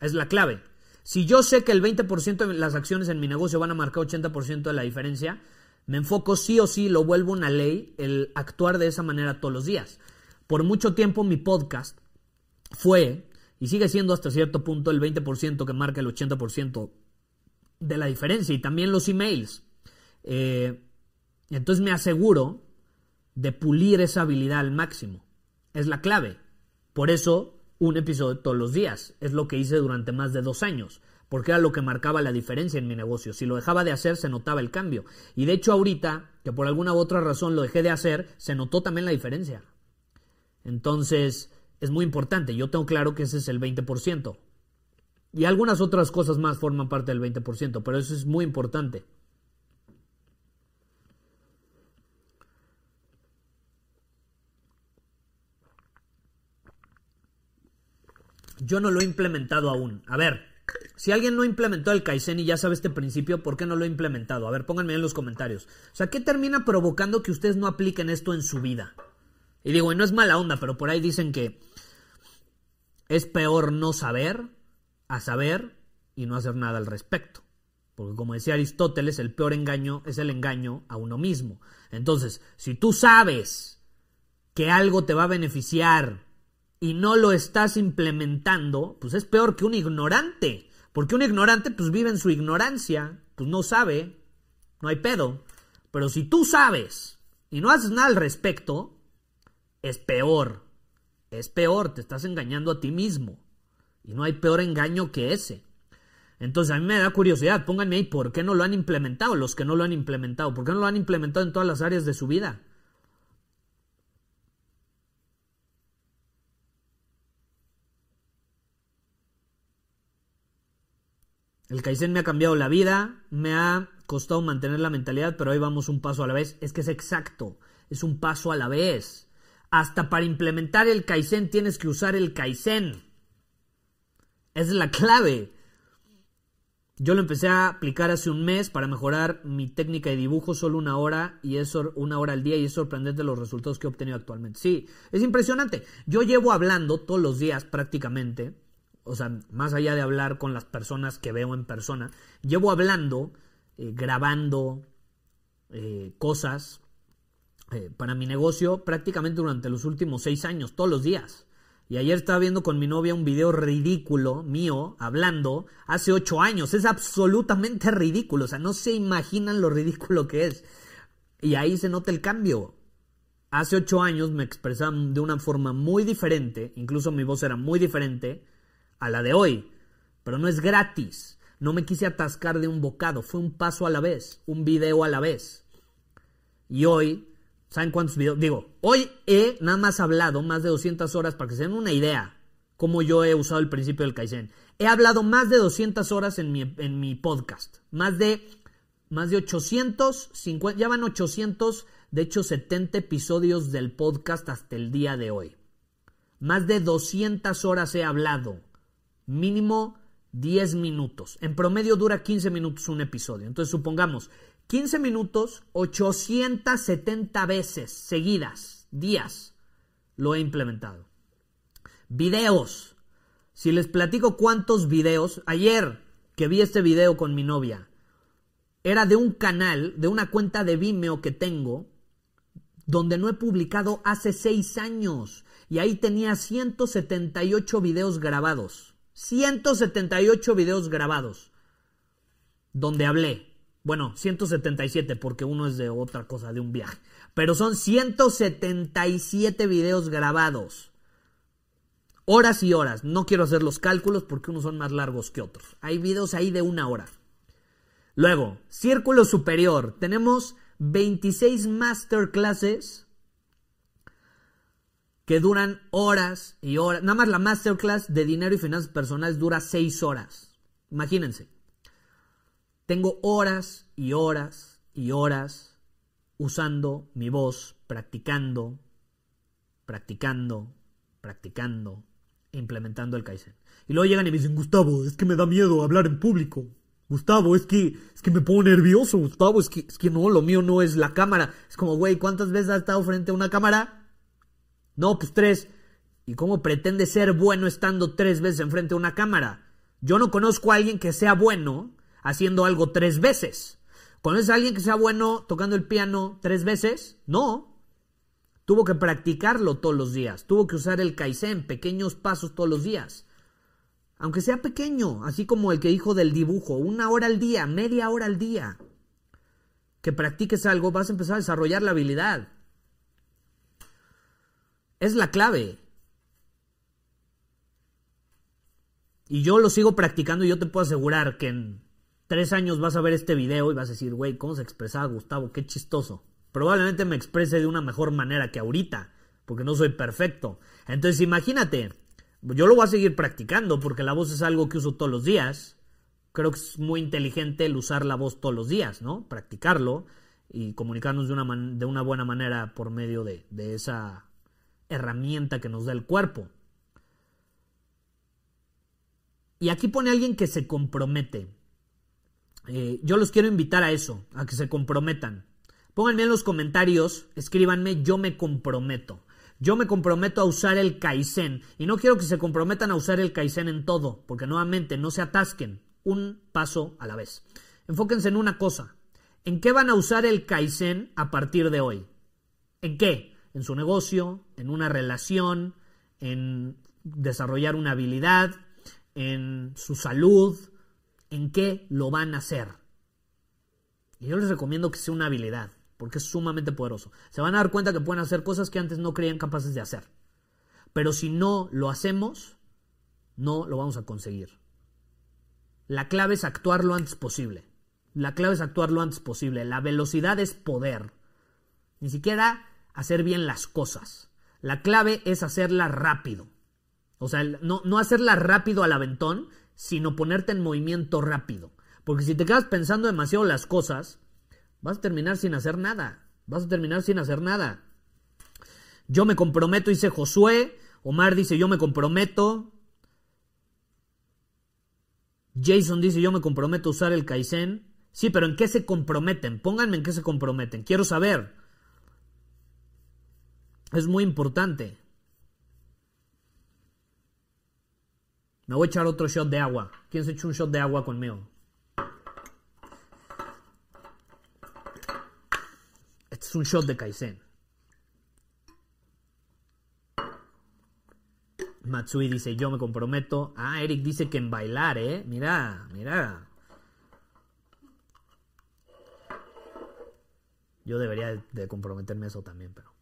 Es la clave. Si yo sé que el 20% de las acciones en mi negocio van a marcar 80% de la diferencia, me enfoco sí o sí, lo vuelvo una ley, el actuar de esa manera todos los días. Por mucho tiempo mi podcast fue, y sigue siendo hasta cierto punto, el 20% que marca el 80% de la diferencia, y también los emails. Eh, entonces me aseguro de pulir esa habilidad al máximo. Es la clave. Por eso un episodio todos los días. Es lo que hice durante más de dos años, porque era lo que marcaba la diferencia en mi negocio. Si lo dejaba de hacer, se notaba el cambio. Y de hecho ahorita, que por alguna u otra razón lo dejé de hacer, se notó también la diferencia. Entonces, es muy importante. Yo tengo claro que ese es el 20%. Y algunas otras cosas más forman parte del 20%, pero eso es muy importante. Yo no lo he implementado aún. A ver, si alguien no ha implementado el Kaizen y ya sabe este principio, ¿por qué no lo ha implementado? A ver, pónganme en los comentarios. O sea, ¿qué termina provocando que ustedes no apliquen esto en su vida? Y digo, y no es mala onda, pero por ahí dicen que es peor no saber a saber y no hacer nada al respecto. Porque como decía Aristóteles, el peor engaño es el engaño a uno mismo. Entonces, si tú sabes que algo te va a beneficiar y no lo estás implementando, pues es peor que un ignorante. Porque un ignorante pues vive en su ignorancia, pues no sabe, no hay pedo. Pero si tú sabes y no haces nada al respecto, es peor. Es peor, te estás engañando a ti mismo. Y no hay peor engaño que ese. Entonces a mí me da curiosidad, pónganme ahí por qué no lo han implementado, los que no lo han implementado, por qué no lo han implementado en todas las áreas de su vida. El Kaizen me ha cambiado la vida, me ha costado mantener la mentalidad, pero ahí vamos un paso a la vez. Es que es exacto, es un paso a la vez. Hasta para implementar el Kaizen tienes que usar el Kaizen. Esa es la clave. Yo lo empecé a aplicar hace un mes para mejorar mi técnica de dibujo solo una hora y es una hora al día y es sorprendente los resultados que he obtenido actualmente. Sí, es impresionante. Yo llevo hablando todos los días prácticamente o sea, más allá de hablar con las personas que veo en persona, llevo hablando, eh, grabando eh, cosas eh, para mi negocio prácticamente durante los últimos seis años, todos los días. Y ayer estaba viendo con mi novia un video ridículo mío, hablando, hace ocho años. Es absolutamente ridículo. O sea, no se imaginan lo ridículo que es. Y ahí se nota el cambio. Hace ocho años me expresaba de una forma muy diferente, incluso mi voz era muy diferente, a la de hoy, pero no es gratis. No me quise atascar de un bocado, fue un paso a la vez, un video a la vez. Y hoy, ¿saben cuántos videos? Digo, hoy he nada más hablado más de 200 horas para que se den una idea cómo yo he usado el principio del Kaizen. He hablado más de 200 horas en mi, en mi podcast, más de, más de 850, ya van 800, de hecho 70 episodios del podcast hasta el día de hoy. Más de 200 horas he hablado mínimo 10 minutos. En promedio dura 15 minutos un episodio. Entonces supongamos 15 minutos, 870 veces seguidas, días, lo he implementado. Videos. Si les platico cuántos videos, ayer que vi este video con mi novia, era de un canal, de una cuenta de Vimeo que tengo, donde no he publicado hace 6 años. Y ahí tenía 178 videos grabados. 178 videos grabados donde hablé. Bueno, 177 porque uno es de otra cosa, de un viaje. Pero son 177 videos grabados. Horas y horas. No quiero hacer los cálculos porque unos son más largos que otros. Hay videos ahí de una hora. Luego, círculo superior. Tenemos 26 masterclasses que duran horas y horas. Nada más la masterclass de dinero y finanzas personales dura 6 horas. Imagínense. Tengo horas y horas y horas usando mi voz, practicando, practicando, practicando, implementando el Kaizen. Y luego llegan y me dicen, Gustavo, es que me da miedo hablar en público. Gustavo, es que, es que me pongo nervioso, Gustavo, es que, es que no, lo mío no es la cámara. Es como, güey, ¿cuántas veces has estado frente a una cámara? No, pues tres. ¿Y cómo pretende ser bueno estando tres veces enfrente de una cámara? Yo no conozco a alguien que sea bueno haciendo algo tres veces. ¿Conoces a alguien que sea bueno tocando el piano tres veces? No. Tuvo que practicarlo todos los días. Tuvo que usar el Kaizen, pequeños pasos todos los días. Aunque sea pequeño, así como el que dijo del dibujo, una hora al día, media hora al día. Que practiques algo, vas a empezar a desarrollar la habilidad. Es la clave. Y yo lo sigo practicando y yo te puedo asegurar que en tres años vas a ver este video y vas a decir, güey, ¿cómo se expresaba Gustavo? Qué chistoso. Probablemente me exprese de una mejor manera que ahorita, porque no soy perfecto. Entonces imagínate, yo lo voy a seguir practicando porque la voz es algo que uso todos los días. Creo que es muy inteligente el usar la voz todos los días, ¿no? Practicarlo y comunicarnos de una, de una buena manera por medio de, de esa herramienta que nos da el cuerpo. Y aquí pone alguien que se compromete. Eh, yo los quiero invitar a eso, a que se comprometan. Pónganme en los comentarios, escríbanme, yo me comprometo. Yo me comprometo a usar el Kaizen. Y no quiero que se comprometan a usar el Kaizen en todo, porque nuevamente no se atasquen. Un paso a la vez. Enfóquense en una cosa. ¿En qué van a usar el Kaizen a partir de hoy? ¿En qué? En su negocio, en una relación, en desarrollar una habilidad, en su salud, en qué lo van a hacer. Y yo les recomiendo que sea una habilidad, porque es sumamente poderoso. Se van a dar cuenta que pueden hacer cosas que antes no creían capaces de hacer. Pero si no lo hacemos, no lo vamos a conseguir. La clave es actuar lo antes posible. La clave es actuar lo antes posible. La velocidad es poder. Ni siquiera hacer bien las cosas. La clave es hacerla rápido. O sea, no, no hacerla rápido al aventón, sino ponerte en movimiento rápido. Porque si te quedas pensando demasiado las cosas, vas a terminar sin hacer nada. Vas a terminar sin hacer nada. Yo me comprometo, dice Josué. Omar dice, yo me comprometo. Jason dice, yo me comprometo a usar el Kaizen. Sí, pero ¿en qué se comprometen? Pónganme en qué se comprometen. Quiero saber. Es muy importante. Me voy a echar otro shot de agua. ¿Quién se echa un shot de agua conmigo? Este es un shot de Kaizen. Matsui dice, yo me comprometo. Ah, Eric dice que en bailar, ¿eh? Mira, mira. Yo debería de comprometerme eso también, pero...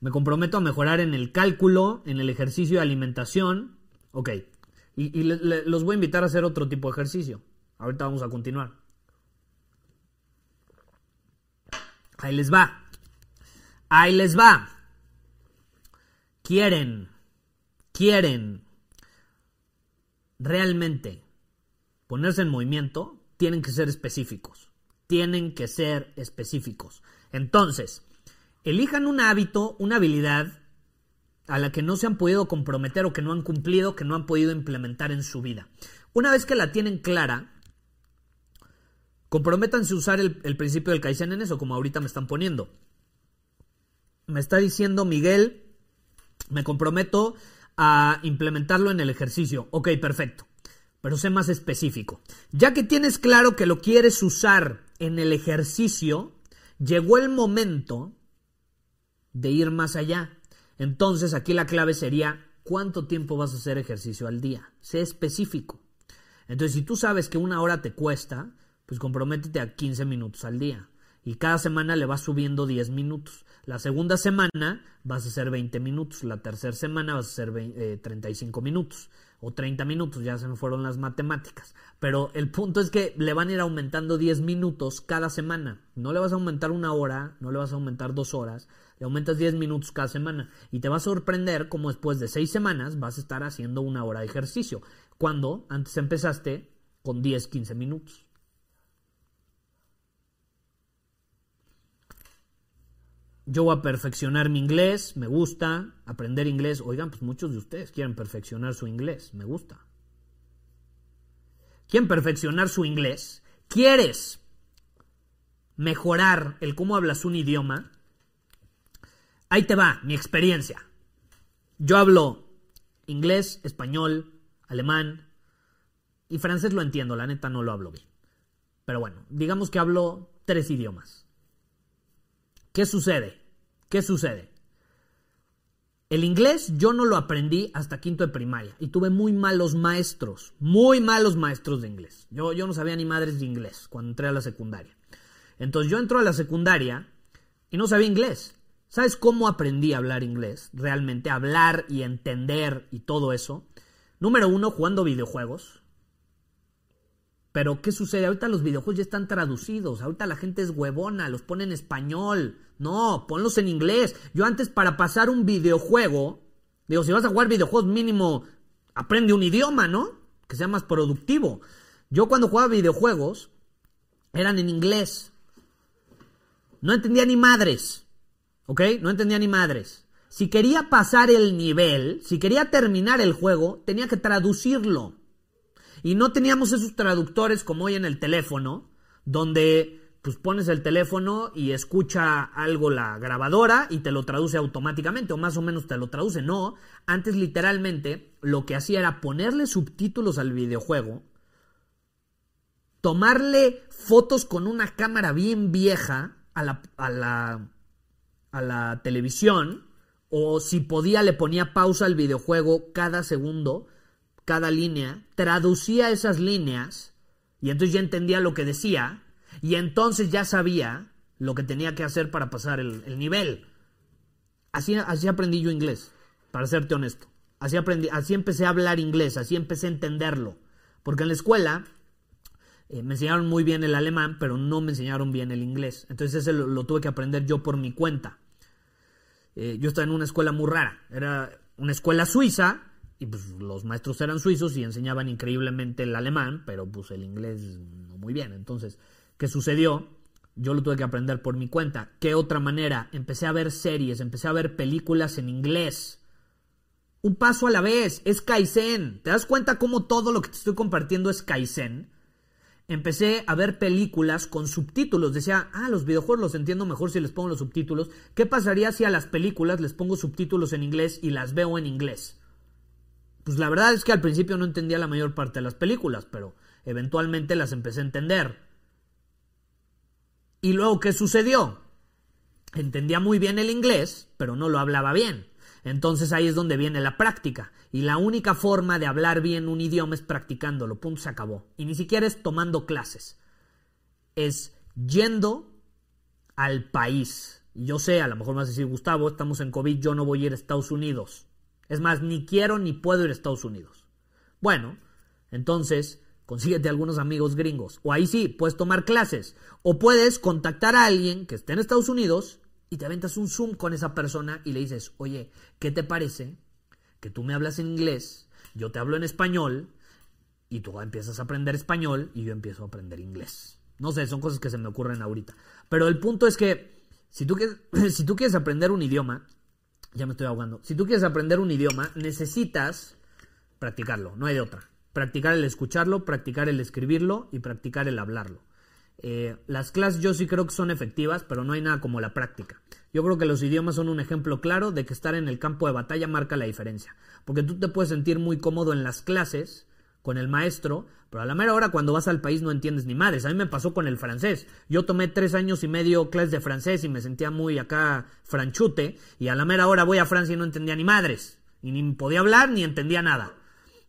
Me comprometo a mejorar en el cálculo, en el ejercicio de alimentación. Ok. Y, los voy a invitar a hacer otro tipo de ejercicio. Ahorita vamos a continuar. Ahí les va. Ahí les va. Quieren, quieren realmente ponerse en movimiento, tienen que ser específicos. Tienen que ser específicos. Entonces, elijan un hábito, una habilidad a la que no se han podido comprometer o que no han cumplido, que no han podido implementar en su vida. Una vez que la tienen clara, comprométanse a usar el, principio del Kaizen en eso, como ahorita me están poniendo. Me está diciendo Miguel, me comprometo a implementarlo en el ejercicio. Ok, perfecto. Pero sé más específico. Ya que tienes claro que lo quieres usar en el ejercicio, llegó el momento de ir más allá. Entonces aquí la clave sería cuánto tiempo vas a hacer ejercicio al día. Sé específico. Entonces, si tú sabes que una hora te cuesta, pues comprométete a 15 minutos al día. Y cada semana le vas subiendo 10 minutos. La segunda semana vas a hacer 20 minutos. La tercera semana vas a hacer 35 eh, minutos. O 30 minutos, ya se me fueron las matemáticas. Pero el punto es que le van a ir aumentando 10 minutos cada semana. No le vas a aumentar una hora, no le vas a aumentar dos horas, le aumentas 10 minutos cada semana. Y te va a sorprender cómo después de 6 semanas vas a estar haciendo una hora de ejercicio. Cuando antes empezaste con 10, 15 minutos. Yo voy a perfeccionar mi inglés, me gusta aprender inglés. Oigan, pues muchos de ustedes quieren perfeccionar su inglés, me gusta. ¿Quieren perfeccionar su inglés? ¿Quieres mejorar el cómo hablas un idioma? Ahí te va mi experiencia. Yo hablo inglés, español, alemán y francés lo entiendo, la neta no lo hablo bien. Pero bueno, digamos que hablo tres idiomas. ¿Qué sucede? ¿Qué sucede? El inglés yo no lo aprendí hasta quinto de primaria y tuve muy malos maestros, muy malos maestros de inglés. Yo, yo no sabía ni madres de inglés cuando entré a la secundaria. Entonces yo entro a la secundaria y no sabía inglés. ¿Sabes cómo aprendí a hablar inglés? Realmente, hablar y entender y todo eso. Número uno, jugando videojuegos. Pero, ¿qué sucede? Ahorita los videojuegos ya están traducidos. Ahorita la gente es huevona, los pone en español. No, ponlos en inglés. Yo antes, para pasar un videojuego, digo, si vas a jugar videojuegos, mínimo aprende un idioma, ¿no? Que sea más productivo. Yo cuando jugaba videojuegos, eran en inglés. No entendía ni madres. ¿Ok? No entendía ni madres. Si quería pasar el nivel, si quería terminar el juego, tenía que traducirlo. Y no teníamos esos traductores como hoy en el teléfono, donde pues pones el teléfono y escucha algo la grabadora y te lo traduce automáticamente, o más o menos te lo traduce. No, antes literalmente lo que hacía era ponerle subtítulos al videojuego, tomarle fotos con una cámara bien vieja a la, a la, a la televisión, o si podía le ponía pausa al videojuego cada segundo cada línea, traducía esas líneas y entonces ya entendía lo que decía y entonces ya sabía lo que tenía que hacer para pasar el, nivel. Así, así aprendí yo inglés, para serte honesto. Así, aprendí, así empecé a hablar inglés, así empecé a entenderlo. Porque en la escuela eh, me enseñaron muy bien el alemán, pero no me enseñaron bien el inglés. Entonces ese lo, tuve que aprender yo por mi cuenta. Eh, yo estaba en una escuela muy rara. Era una escuela suiza y pues los maestros eran suizos y enseñaban increíblemente el alemán, pero pues el inglés no muy bien. Entonces, ¿qué sucedió? Yo lo tuve que aprender por mi cuenta. ¿Qué otra manera? Empecé a ver series, empecé a ver películas en inglés. Un paso a la vez, es Kaizen. ¿Te das cuenta cómo todo lo que te estoy compartiendo es Kaizen? Empecé a ver películas con subtítulos. Decía, ah, los videojuegos los entiendo mejor si les pongo los subtítulos. ¿Qué pasaría si a las películas les pongo subtítulos en inglés y las veo en inglés? pues la verdad es que al principio no entendía la mayor parte de las películas, pero eventualmente las empecé a entender. ¿Y luego qué sucedió? Entendía muy bien el inglés, pero no lo hablaba bien. Entonces ahí es donde viene la práctica. Y la única forma de hablar bien un idioma es practicándolo. Punto, se acabó. Y ni siquiera es tomando clases. Es yendo al país. yo sé, a lo mejor me vas a decir, Gustavo, estamos en COVID, yo no voy a ir a Estados Unidos. Es más, ni quiero ni puedo ir a Estados Unidos. Bueno, entonces consíguete algunos amigos gringos. O ahí sí, puedes tomar clases. O puedes contactar a alguien que esté en Estados Unidos y te aventas un Zoom con esa persona y le dices, oye, ¿qué te parece que tú me hablas en inglés, yo te hablo en español y tú empiezas a aprender español y yo empiezo a aprender inglés? No sé, son cosas que se me ocurren ahorita. Pero el punto es que si tú quieres, si tú quieres aprender un idioma, ya me estoy ahogando. Si tú quieres aprender un idioma, necesitas practicarlo, no hay de otra. Practicar el escucharlo, practicar el escribirlo y practicar el hablarlo. Eh, las clases yo sí creo que son efectivas, pero no hay nada como la práctica. Yo creo que los idiomas son un ejemplo claro de que estar en el campo de batalla marca la diferencia. Porque tú te puedes sentir muy cómodo en las clases con el maestro, pero a la mera hora cuando vas al país no entiendes ni madres. A mí me pasó con el francés. Yo tomé tres años y medio clases de francés y me sentía muy acá franchute. Y a la mera hora voy a Francia y no entendía ni madres. Y ni podía hablar ni entendía nada.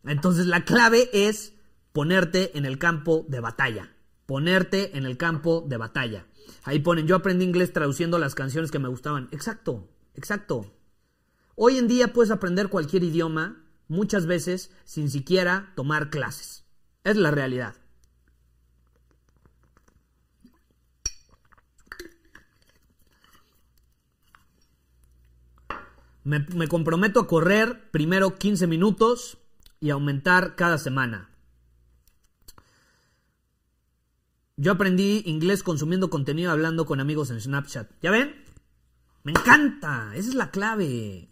Entonces la clave es ponerte en el campo de batalla. Ponerte en el campo de batalla. Ahí ponen, yo aprendí inglés traduciendo las canciones que me gustaban. Exacto, exacto. Hoy en día puedes aprender cualquier idioma muchas veces sin siquiera tomar clases. Es la realidad. Me, comprometo a correr primero 15 minutos y aumentar cada semana. Yo aprendí inglés consumiendo contenido hablando con amigos en Snapchat. ¿Ya ven? Me encanta. Esa es la clave.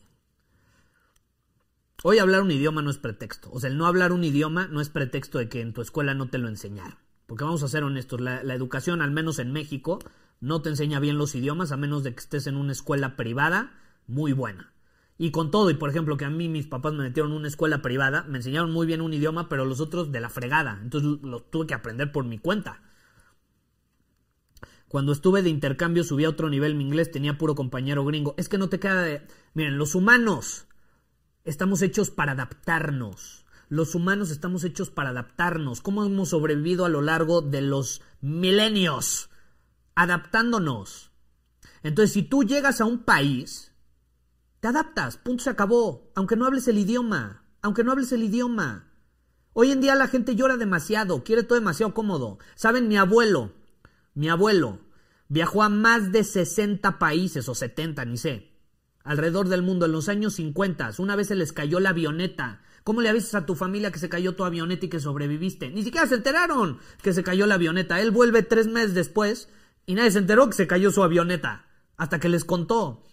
Hoy hablar un idioma no es pretexto. O sea, el no hablar un idioma no es pretexto de que en tu escuela no te lo enseñaron. Porque vamos a ser honestos, la, la educación, al menos en México, no te enseña bien los idiomas a menos de que estés en una escuela privada muy buena. Y con todo, y por ejemplo, que a mí mis papás me metieron en una escuela privada, me enseñaron muy bien un idioma, pero los otros de la fregada. Entonces lo tuve que aprender por mi cuenta. Cuando estuve de intercambio subí a otro nivel mi inglés, tenía puro compañero gringo. Es que no te queda de... Miren, los humanos estamos hechos para adaptarnos. Los humanos estamos hechos para adaptarnos. ¿Cómo hemos sobrevivido a lo largo de los milenios? Adaptándonos. Entonces, si tú llegas a un país te adaptas, punto se acabó, aunque no hables el idioma, aunque no hables el idioma. Hoy en día la gente llora demasiado, quiere todo demasiado cómodo. Saben, mi abuelo, mi abuelo, viajó a más de 60 países o 70, ni sé, alrededor del mundo en los años 50. Una vez se les cayó la avioneta. ¿Cómo le avisas a tu familia que se cayó tu avioneta y que sobreviviste? Ni siquiera se enteraron que se cayó la avioneta. Él vuelve tres meses después y nadie se enteró que se cayó su avioneta. Hasta que les contó.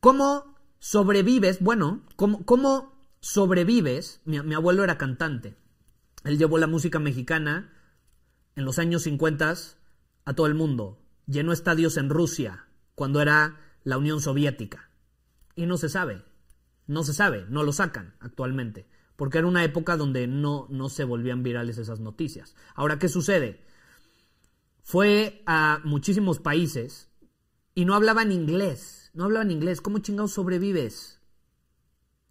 ¿Cómo sobrevives, bueno, ¿cómo, sobrevives? Mi, mi, abuelo era cantante. Él llevó la música mexicana en los años 50 a todo el mundo. Llenó estadios en Rusia, cuando era la Unión Soviética. Y no se sabe, no se sabe, no lo sacan actualmente, porque era una época donde no, no se volvían virales esas noticias. Ahora, ¿qué sucede? Fue a muchísimos países y no hablaban inglés no hablaban inglés. ¿Cómo chingados sobrevives?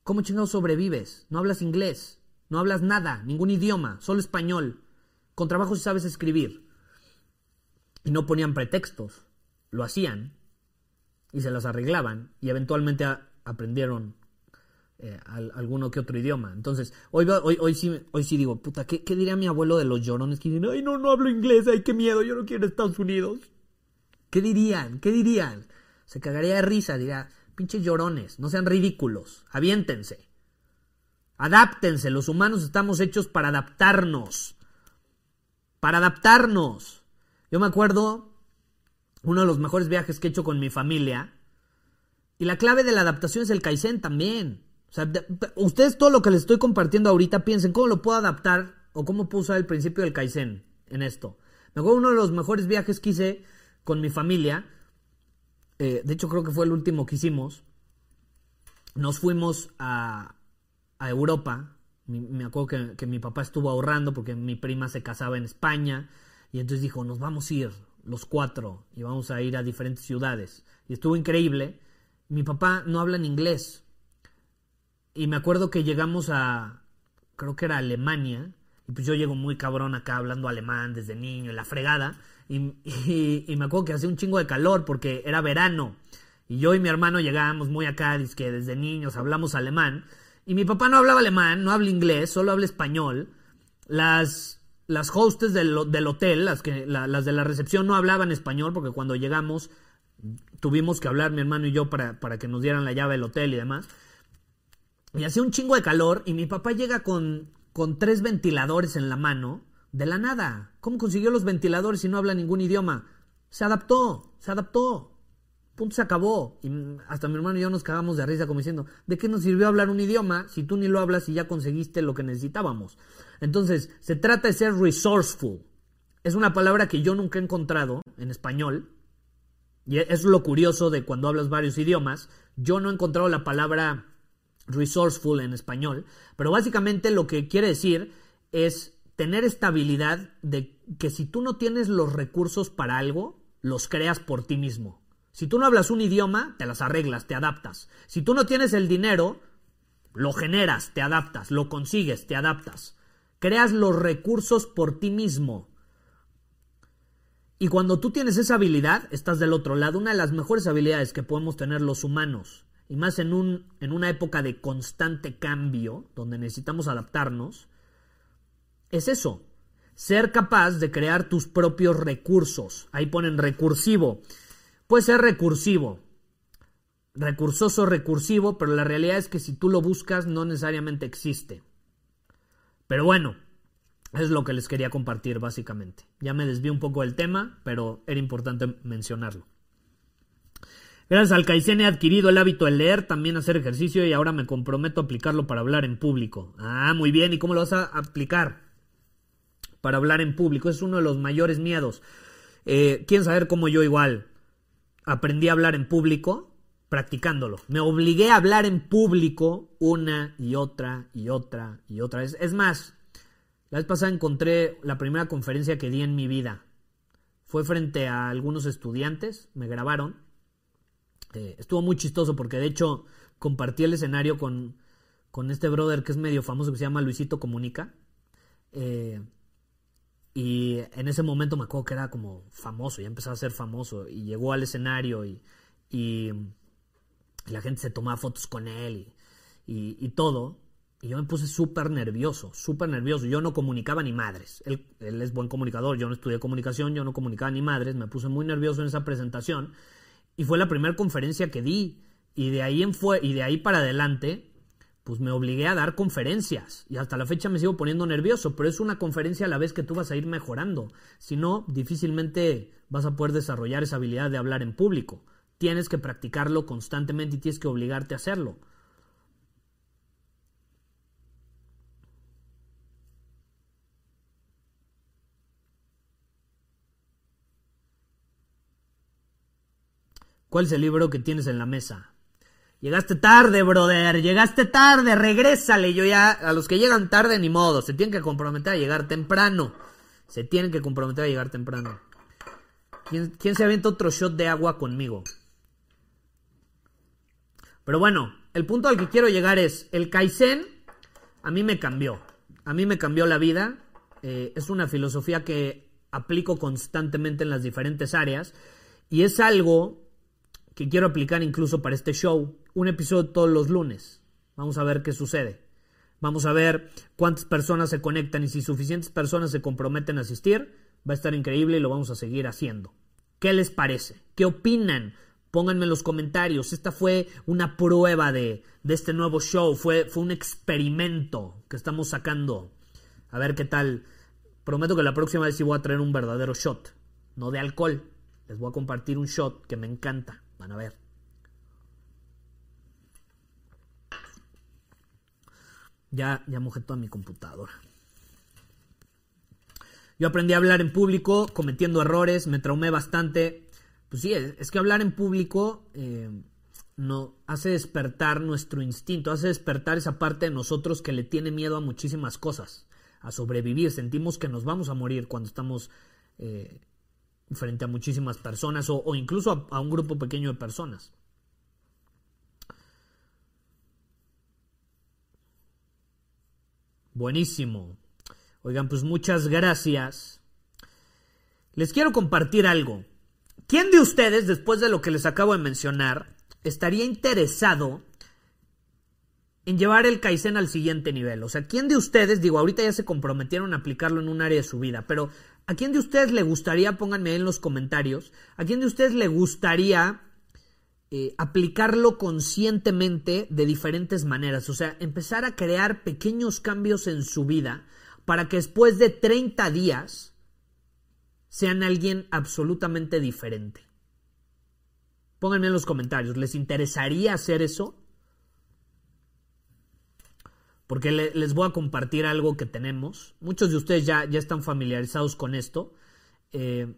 ¿Cómo chingados sobrevives? No hablas inglés. No hablas nada, ningún idioma, solo español. Con trabajo si sabes escribir. Y no ponían pretextos. Lo hacían. Y se las arreglaban. Y eventualmente aprendieron eh, alguno que otro idioma. Entonces, hoy, hoy, hoy, sí, digo, puta, ¿qué, ¿qué, diría mi abuelo de los llorones que dicen, ay, no, no hablo inglés, ay, qué miedo, yo no quiero Estados Unidos? ¿Qué dirían? ¿Qué dirían? Se cagaría de risa, dirá, pinches llorones, no sean ridículos, aviéntense. Adáptense, los humanos estamos hechos para adaptarnos. Para adaptarnos. Yo me acuerdo uno de los mejores viajes que he hecho con mi familia. Y la clave de la adaptación es el Kaizen también. O sea, ustedes todo lo que les estoy compartiendo ahorita piensen cómo lo puedo adaptar o cómo puedo usar el principio del Kaizen en esto. Me acuerdo uno de los mejores viajes que hice con mi familia eh, de hecho creo que fue el último que hicimos, nos fuimos a, Europa. me acuerdo que, que, mi papá estuvo ahorrando porque mi prima se casaba en España y entonces dijo, nos vamos a ir los cuatro y vamos a ir a diferentes ciudades. Y estuvo increíble. Mi papá no habla en inglés. Y me acuerdo que llegamos a, creo que era Alemania, y pues yo llego muy cabrón acá hablando alemán desde niño, en la fregada. Y, me acuerdo que hacía un chingo de calor porque era verano. Y yo y mi hermano llegábamos muy acá, que desde niños hablamos alemán. Y mi papá no hablaba alemán, no habla inglés, solo habla español. Las, las hostes del, hotel, las, que, las de la recepción, no hablaban español porque cuando llegamos tuvimos que hablar mi hermano y yo para, para que nos dieran la llave del hotel y demás. Y hacía un chingo de calor y mi papá llega con, con tres ventiladores en la mano de la nada. ¿Cómo consiguió los ventiladores si no habla ningún idioma? Se adaptó, se adaptó. Punto, se acabó. Y hasta mi hermano y yo nos cagamos de risa como diciendo, ¿de qué nos sirvió hablar un idioma si tú ni lo hablas y ya conseguiste lo que necesitábamos? Entonces, se trata de ser resourceful. Es una palabra que yo nunca he encontrado en español. Y es lo curioso de cuando hablas varios idiomas. Yo no he encontrado la palabra resourceful en español. Pero básicamente lo que quiere decir es tener estabilidad de que si tú no tienes los recursos para algo, los creas por ti mismo. Si tú no hablas un idioma, te las arreglas, te adaptas. Si tú no tienes el dinero, Lo generas, te adaptas, lo consigues, te adaptas. Creas los recursos por ti mismo. Y cuando tú tienes esa habilidad, estás del otro lado. Una de las mejores habilidades que podemos tener los humanos, y más en, un, en una época de constante cambio, donde necesitamos adaptarnos, es eso. Ser capaz de crear tus propios recursos. Ahí ponen recursivo. Puede ser recursivo, recursoso, recursivo, pero la realidad es que si tú lo buscas no necesariamente existe. Pero bueno, es lo que les quería compartir básicamente. Ya me desvío un poco del tema, pero era importante mencionarlo. Gracias al Kaizen he adquirido el hábito de leer, también hacer ejercicio y ahora me comprometo a aplicarlo para hablar en público. Ah, muy bien. ¿Y cómo lo vas a aplicar? Para hablar en público. Es uno de los mayores miedos. Eh, ¿Quieren saber cómo yo igual aprendí a hablar en público? Practicándolo. Me obligué a hablar en público una y otra y otra y otra vez. Es más, la vez pasada encontré la primera conferencia que di en mi vida. Fue frente a algunos estudiantes, me grabaron. Eh, estuvo muy chistoso porque de hecho compartí el escenario con, con, este brother que es medio famoso que se llama Luisito Comunica. Eh, y en ese momento me acuerdo que era como famoso, ya empezaba a ser famoso. Y llegó al escenario y, y, la gente se tomaba fotos con él y, y todo. Y yo me puse súper nervioso, súper nervioso. Yo no comunicaba ni madres. Él, él, es buen comunicador, yo no estudié comunicación, yo no comunicaba ni madres. Me puse muy nervioso en esa presentación. Y fue la primera conferencia que di. Y de ahí, en fue, y de ahí para adelante, pues me obligué a dar conferencias. Y hasta la fecha me sigo poniendo nervioso. Pero es una conferencia a la vez que tú vas a ir mejorando. Si no, difícilmente vas a poder desarrollar esa habilidad de hablar en público. Tienes que practicarlo constantemente y tienes que obligarte a hacerlo. ¿Cuál es el libro que tienes en la mesa? Llegaste tarde, brother, llegaste tarde, regrésale. Yo ya, a los que llegan tarde, ni modo, se tienen que comprometer a llegar temprano. Se tienen que comprometer a llegar temprano. ¿Quién, quién se avienta otro shot de agua conmigo? Pero bueno, el punto al que quiero llegar es, el Kaizen a mí me cambió. A mí me cambió la vida. Eh, es una filosofía que aplico constantemente en las diferentes áreas. Y es algo que quiero aplicar incluso para este show. Un episodio todos los lunes. Vamos a ver qué sucede. Vamos a ver cuántas personas se conectan y si suficientes personas se comprometen a asistir, va a estar increíble y lo vamos a seguir haciendo. ¿Qué les parece? ¿Qué opinan? Pónganme en los comentarios. Esta fue una prueba de, de este nuevo show. Fue, fue un experimento que estamos sacando. A ver qué tal. Prometo que la próxima vez sí voy a traer un verdadero shot. No de alcohol. Les voy a compartir un shot que me encanta. Van a ver. Ya, ya mojé toda mi computadora. Yo aprendí a hablar en público cometiendo errores, me traumé bastante. Pues sí, es, que hablar en público eh, no, hace despertar nuestro instinto, hace despertar esa parte de nosotros que le tiene miedo a muchísimas cosas, a sobrevivir. Sentimos que nos vamos a morir cuando estamos eh, frente a muchísimas personas o, incluso a, a un grupo pequeño de personas. Buenísimo. Oigan, pues muchas gracias. Les quiero compartir algo. ¿Quién de ustedes, después de lo que les acabo de mencionar, estaría interesado en llevar el Kaizen al siguiente nivel? O sea, ¿quién de ustedes, digo, ahorita ya se comprometieron a aplicarlo en un área de su vida, pero ¿a quién de ustedes le gustaría, pónganme en los comentarios, ¿a quién de ustedes le gustaría eh, aplicarlo conscientemente de diferentes maneras? O sea, empezar a crear pequeños cambios en su vida para que después de 30 días sean alguien absolutamente diferente. Pónganme en los comentarios, ¿les interesaría hacer eso? Porque le, les voy a compartir algo que tenemos. Muchos de ustedes ya, ya están familiarizados con esto. Eh,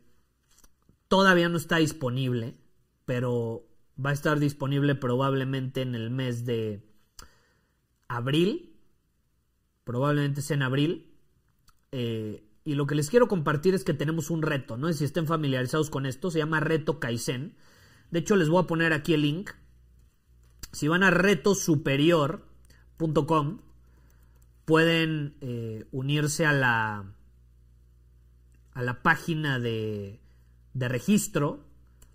todavía no está disponible, pero va a estar disponible probablemente en el mes de abril. Probablemente sea en abril. Eh, y lo que les quiero compartir es que tenemos un reto, no si estén familiarizados con esto, se llama Reto Kaizen. De hecho, les voy a poner aquí el link. Si van a reto superior.mx www.ecipamento.com pueden eh, unirse a la, a la página de, de registro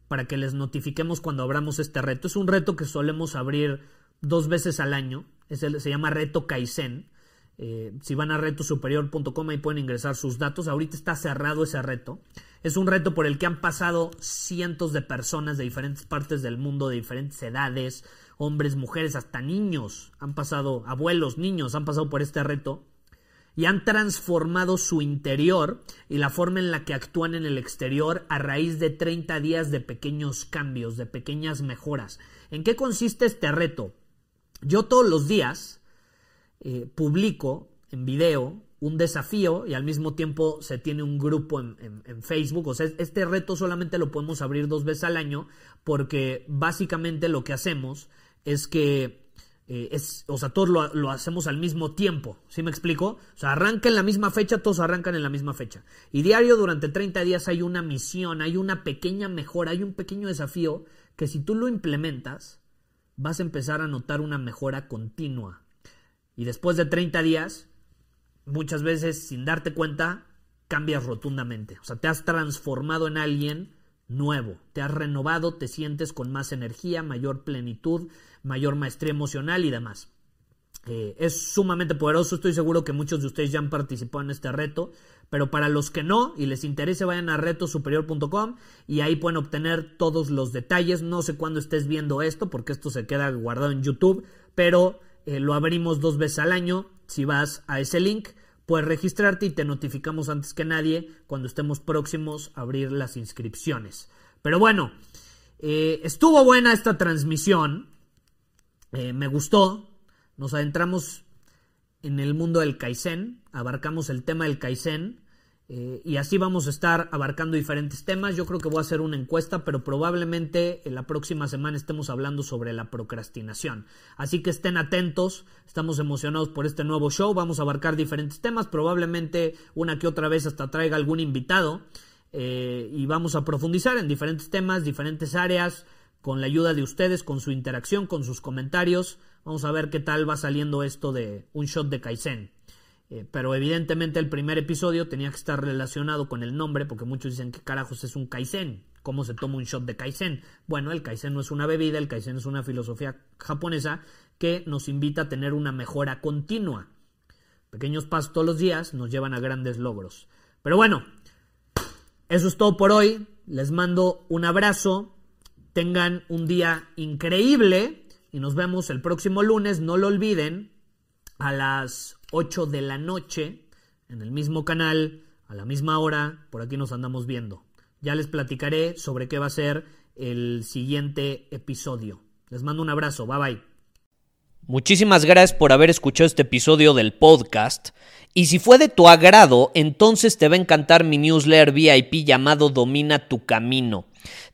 para que les notifiquemos cuando abramos este reto. Es un reto que solemos abrir dos veces al año. se llama Reto Kaizen. Eh, si van a retosuperior.com ahí pueden ingresar sus datos. Ahorita está cerrado ese reto. Es un reto por el que han pasado cientos de personas de diferentes partes del mundo, de diferentes edades, hombres, mujeres, hasta niños. Han pasado, abuelos, niños, han pasado por este reto y han transformado su interior y la forma en la que actúan en el exterior a raíz de 30 días de pequeños cambios, de pequeñas mejoras. ¿En qué consiste este reto? Yo todos los días eh, publico en video un desafío y al mismo tiempo se tiene un grupo en, en, Facebook. O sea, este reto solamente lo podemos abrir dos veces al año porque básicamente lo que hacemos es que eh, es, o sea, todos lo, hacemos al mismo tiempo, ¿sí me explico? O sea, arranca en la misma fecha, todos arrancan en la misma fecha. Y diario durante 30 días hay una misión, hay una pequeña mejora, hay un pequeño desafío que si tú lo implementas, vas a empezar a notar una mejora continua. Y después de 30 días, muchas veces sin darte cuenta, cambias rotundamente. O sea, te has transformado en alguien nuevo, te has renovado, te sientes con más energía, mayor plenitud, mayor maestría emocional y demás. Eh, es sumamente poderoso, estoy seguro que muchos de ustedes ya han participado en este reto, pero para los que no y les interese vayan a retosuperior.com y ahí pueden obtener todos los detalles. No sé cuándo estés viendo esto porque esto se queda guardado en YouTube, pero eh, lo abrimos dos veces al año. Si vas a ese link, puedes registrarte y te notificamos antes que nadie cuando estemos próximos a abrir las inscripciones. Pero bueno, eh, estuvo buena esta transmisión. Eh, me gustó. Nos adentramos en el mundo del Kaizen, abarcamos el tema del Kaizen eh, y así vamos a estar abarcando diferentes temas. Yo creo que voy a hacer una encuesta, pero probablemente en la próxima semana estemos hablando sobre la procrastinación. Así que estén atentos, estamos emocionados por este nuevo show, vamos a abarcar diferentes temas, probablemente una que otra vez hasta traiga algún invitado eh, y vamos a profundizar en diferentes temas, diferentes áreas con la ayuda de ustedes, con su interacción, con sus comentarios. Vamos a ver qué tal va saliendo esto de un shot de Kaizen. Eh, pero evidentemente el primer episodio tenía que estar relacionado con el nombre, porque muchos dicen que carajos es un Kaizen. ¿Cómo se toma un shot de Kaizen? Bueno, el Kaizen no es una bebida, el Kaizen es una filosofía japonesa que nos invita a tener una mejora continua. Pequeños pasos todos los días nos llevan a grandes logros. Pero bueno, eso es todo por hoy. Les mando un abrazo tengan un día increíble y nos vemos el próximo lunes, no lo olviden, a las 8 de la noche, en el mismo canal, a la misma hora, por aquí nos andamos viendo. Ya les platicaré sobre qué va a ser el siguiente episodio. Les mando un abrazo, bye bye. Muchísimas gracias por haber escuchado este episodio del podcast. Y si fue de tu agrado, entonces te va a encantar mi newsletter VIP llamado Domina tu Camino.